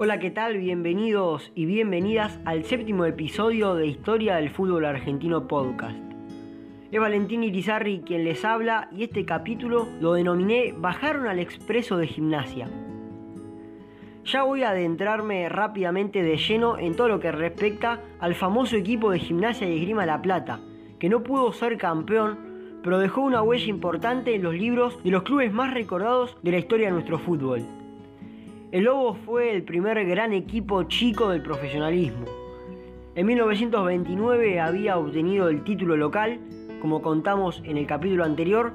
Hola, ¿qué tal? Bienvenidos y bienvenidas al séptimo episodio de Historia del Fútbol Argentino Podcast. Es Valentín Irizarri quien les habla y este capítulo lo denominé Bajaron al expreso de gimnasia. Ya voy a adentrarme rápidamente de lleno en todo lo que respecta al famoso equipo de gimnasia y esgrima La Plata, que no pudo ser campeón, pero dejó una huella importante en los libros de los clubes más recordados de la historia de nuestro fútbol. El Lobo fue el primer gran equipo chico del profesionalismo. En 1929 había obtenido el título local, como contamos en el capítulo anterior,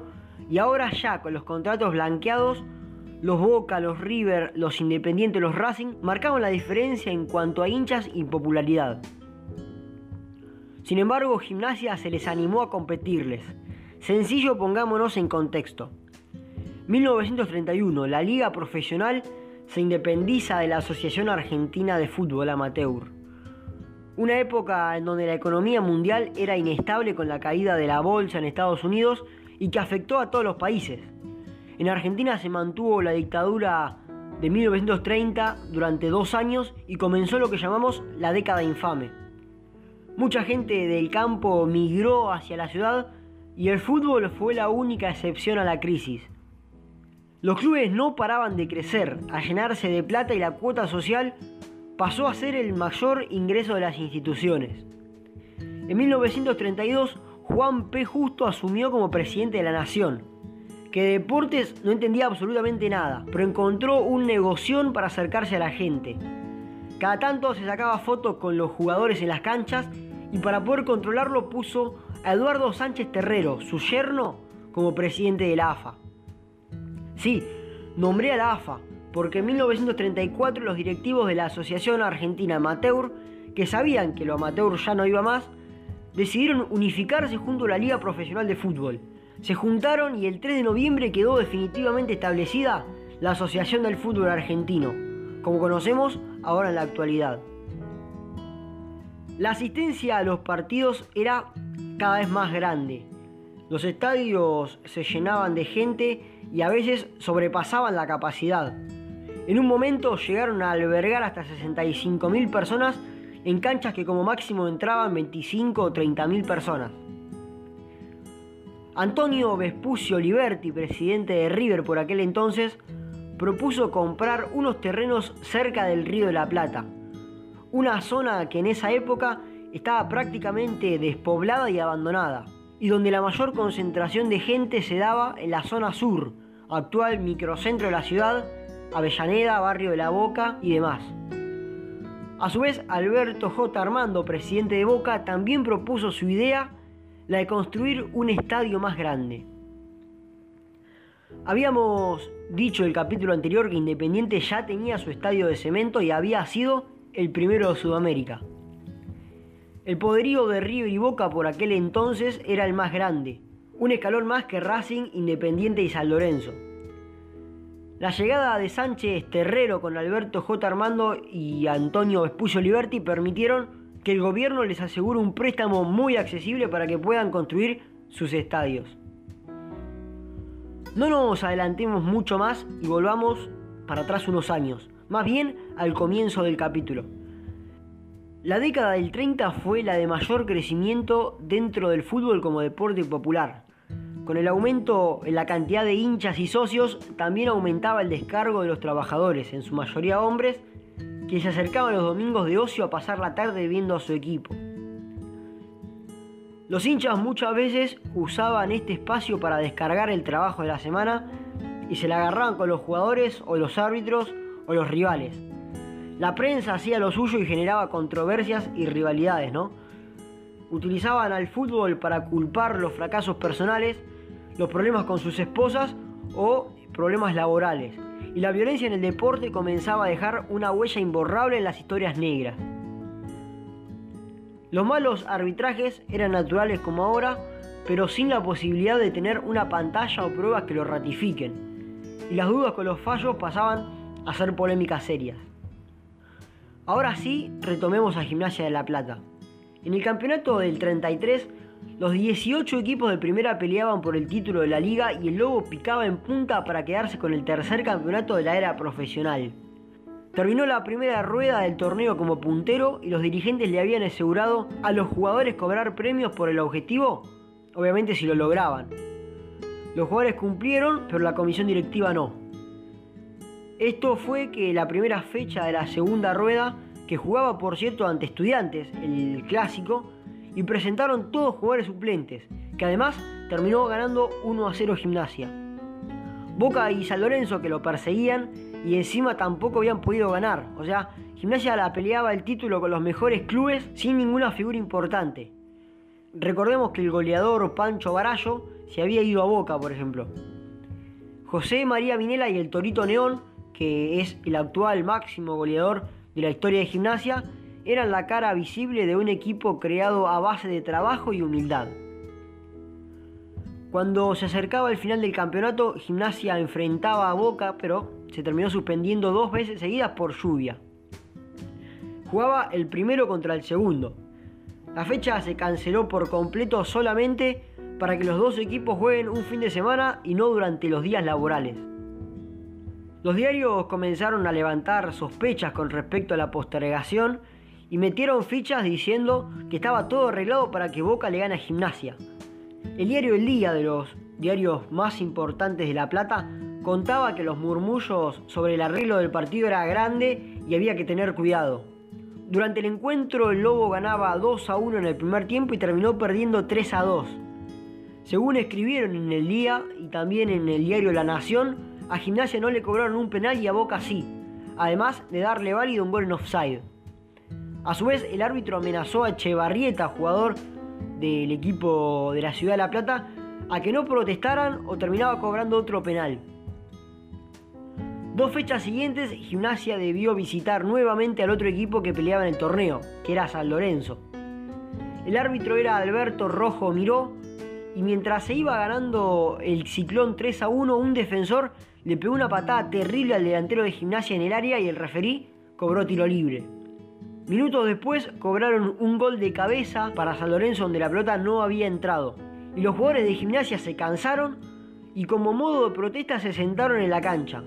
y ahora ya con los contratos blanqueados, los Boca, los River, los Independientes, los Racing marcaban la diferencia en cuanto a hinchas y popularidad. Sin embargo, Gimnasia se les animó a competirles. Sencillo, pongámonos en contexto. 1931, la liga profesional se independiza de la Asociación Argentina de Fútbol Amateur. Una época en donde la economía mundial era inestable con la caída de la bolsa en Estados Unidos y que afectó a todos los países. En Argentina se mantuvo la dictadura de 1930 durante dos años y comenzó lo que llamamos la década infame. Mucha gente del campo migró hacia la ciudad y el fútbol fue la única excepción a la crisis. Los clubes no paraban de crecer, a llenarse de plata y la cuota social pasó a ser el mayor ingreso de las instituciones. En 1932, Juan P. Justo asumió como presidente de la nación, que de deportes no entendía absolutamente nada, pero encontró un negocio para acercarse a la gente. Cada tanto se sacaba fotos con los jugadores en las canchas y para poder controlarlo puso a Eduardo Sánchez Terrero, su yerno, como presidente de la AFA. Sí, nombré a la AFA, porque en 1934 los directivos de la Asociación Argentina Amateur, que sabían que lo amateur ya no iba más, decidieron unificarse junto a la Liga Profesional de Fútbol. Se juntaron y el 3 de noviembre quedó definitivamente establecida la Asociación del Fútbol Argentino, como conocemos ahora en la actualidad. La asistencia a los partidos era cada vez más grande. Los estadios se llenaban de gente y a veces sobrepasaban la capacidad. En un momento llegaron a albergar hasta 65.000 personas en canchas que como máximo entraban 25 o 30.000 personas. Antonio Vespucio Liberti, presidente de River por aquel entonces, propuso comprar unos terrenos cerca del Río de la Plata, una zona que en esa época estaba prácticamente despoblada y abandonada, y donde la mayor concentración de gente se daba en la zona sur, actual microcentro de la ciudad, Avellaneda, Barrio de la Boca y demás. A su vez, Alberto J. Armando, presidente de Boca, también propuso su idea, la de construir un estadio más grande. Habíamos dicho en el capítulo anterior que Independiente ya tenía su estadio de cemento y había sido el primero de Sudamérica. El poderío de River y Boca por aquel entonces era el más grande, un escalón más que Racing, Independiente y San Lorenzo. La llegada de Sánchez Terrero con Alberto J. Armando y Antonio Vespucio Liberti permitieron que el gobierno les asegure un préstamo muy accesible para que puedan construir sus estadios. No nos adelantemos mucho más y volvamos para atrás unos años, más bien al comienzo del capítulo. La década del 30 fue la de mayor crecimiento dentro del fútbol como deporte popular. Con el aumento en la cantidad de hinchas y socios, también aumentaba el descargo de los trabajadores, en su mayoría hombres, que se acercaban los domingos de ocio a pasar la tarde viendo a su equipo. Los hinchas muchas veces usaban este espacio para descargar el trabajo de la semana y se la agarraban con los jugadores o los árbitros o los rivales. La prensa hacía lo suyo y generaba controversias y rivalidades, ¿no? Utilizaban al fútbol para culpar los fracasos personales los problemas con sus esposas o problemas laborales. Y la violencia en el deporte comenzaba a dejar una huella imborrable en las historias negras. Los malos arbitrajes eran naturales como ahora, pero sin la posibilidad de tener una pantalla o pruebas que lo ratifiquen. Y las dudas con los fallos pasaban a ser polémicas serias. Ahora sí, retomemos a Gimnasia de La Plata. En el campeonato del 33 los 18 equipos de primera peleaban por el título de la liga y el Lobo picaba en punta para quedarse con el tercer campeonato de la era profesional. Terminó la primera rueda del torneo como puntero y los dirigentes le habían asegurado a los jugadores cobrar premios por el objetivo, obviamente si lo lograban. Los jugadores cumplieron, pero la comisión directiva no. Esto fue que la primera fecha de la segunda rueda, que jugaba por cierto ante estudiantes, el clásico, y presentaron todos jugadores suplentes, que además terminó ganando 1 a 0 gimnasia. Boca y San Lorenzo que lo perseguían y encima tampoco habían podido ganar. O sea, Gimnasia la peleaba el título con los mejores clubes sin ninguna figura importante. Recordemos que el goleador Pancho Barallo se había ido a Boca, por ejemplo. José María Minela y el Torito Neón, que es el actual máximo goleador de la historia de Gimnasia, eran la cara visible de un equipo creado a base de trabajo y humildad. Cuando se acercaba el final del campeonato, Gimnasia enfrentaba a Boca, pero se terminó suspendiendo dos veces seguidas por lluvia. Jugaba el primero contra el segundo. La fecha se canceló por completo solamente para que los dos equipos jueguen un fin de semana y no durante los días laborales. Los diarios comenzaron a levantar sospechas con respecto a la postergación y metieron fichas diciendo que estaba todo arreglado para que Boca le gane a Gimnasia. El diario El Día, de los diarios más importantes de La Plata, contaba que los murmullos sobre el arreglo del partido era grande y había que tener cuidado. Durante el encuentro el Lobo ganaba 2 a 1 en el primer tiempo y terminó perdiendo 3 a 2. Según escribieron en el día y también en el diario La Nación, a Gimnasia no le cobraron un penal y a Boca sí, además de darle válido un gol en offside. A su vez, el árbitro amenazó a Echevarrieta, jugador del equipo de la Ciudad de La Plata, a que no protestaran o terminaba cobrando otro penal. Dos fechas siguientes, Gimnasia debió visitar nuevamente al otro equipo que peleaba en el torneo, que era San Lorenzo. El árbitro era Alberto Rojo Miró y mientras se iba ganando el ciclón 3 a 1, un defensor le pegó una patada terrible al delantero de Gimnasia en el área y el referí cobró tiro libre. Minutos después cobraron un gol de cabeza para San Lorenzo donde la pelota no había entrado. Y los jugadores de gimnasia se cansaron y como modo de protesta se sentaron en la cancha.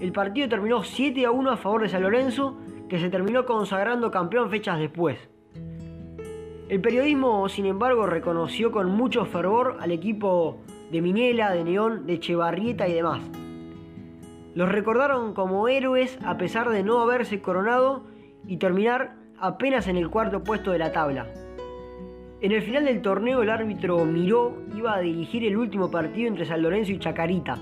El partido terminó 7 a 1 a favor de San Lorenzo, que se terminó consagrando campeón fechas después. El periodismo, sin embargo, reconoció con mucho fervor al equipo de Minela, de Neón, de Chevarrieta y demás. Los recordaron como héroes a pesar de no haberse coronado y terminar apenas en el cuarto puesto de la tabla. En el final del torneo el árbitro Miró iba a dirigir el último partido entre San Lorenzo y Chacarita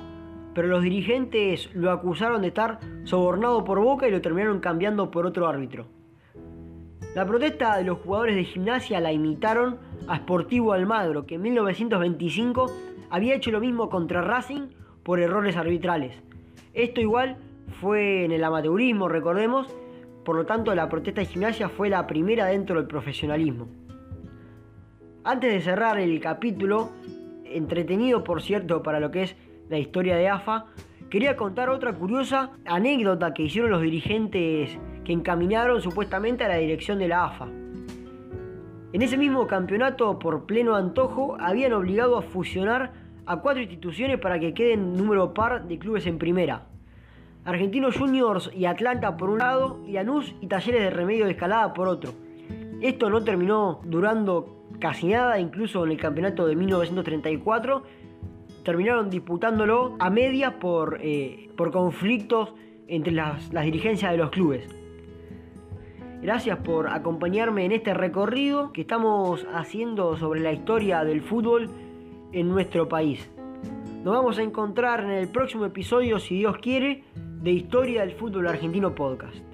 pero los dirigentes lo acusaron de estar sobornado por Boca y lo terminaron cambiando por otro árbitro. La protesta de los jugadores de gimnasia la imitaron a Sportivo Almagro, que en 1925 había hecho lo mismo contra Racing por errores arbitrales. Esto igual fue en el amateurismo, recordemos, por lo tanto la protesta de gimnasia fue la primera dentro del profesionalismo. Antes de cerrar el capítulo, entretenido por cierto para lo que es la historia de AFA, quería contar otra curiosa anécdota que hicieron los dirigentes que encaminaron supuestamente a la dirección de la AFA. En ese mismo campeonato, por pleno antojo, habían obligado a fusionar a cuatro instituciones para que queden número par de clubes en primera. Argentinos Juniors y Atlanta por un lado, y Lanús y Talleres de Remedio de Escalada por otro. Esto no terminó durando casi nada, incluso en el campeonato de 1934, terminaron disputándolo a medias por, eh, por conflictos entre las, las dirigencias de los clubes. Gracias por acompañarme en este recorrido que estamos haciendo sobre la historia del fútbol en nuestro país. Nos vamos a encontrar en el próximo episodio, si Dios quiere, de Historia del Fútbol Argentino Podcast.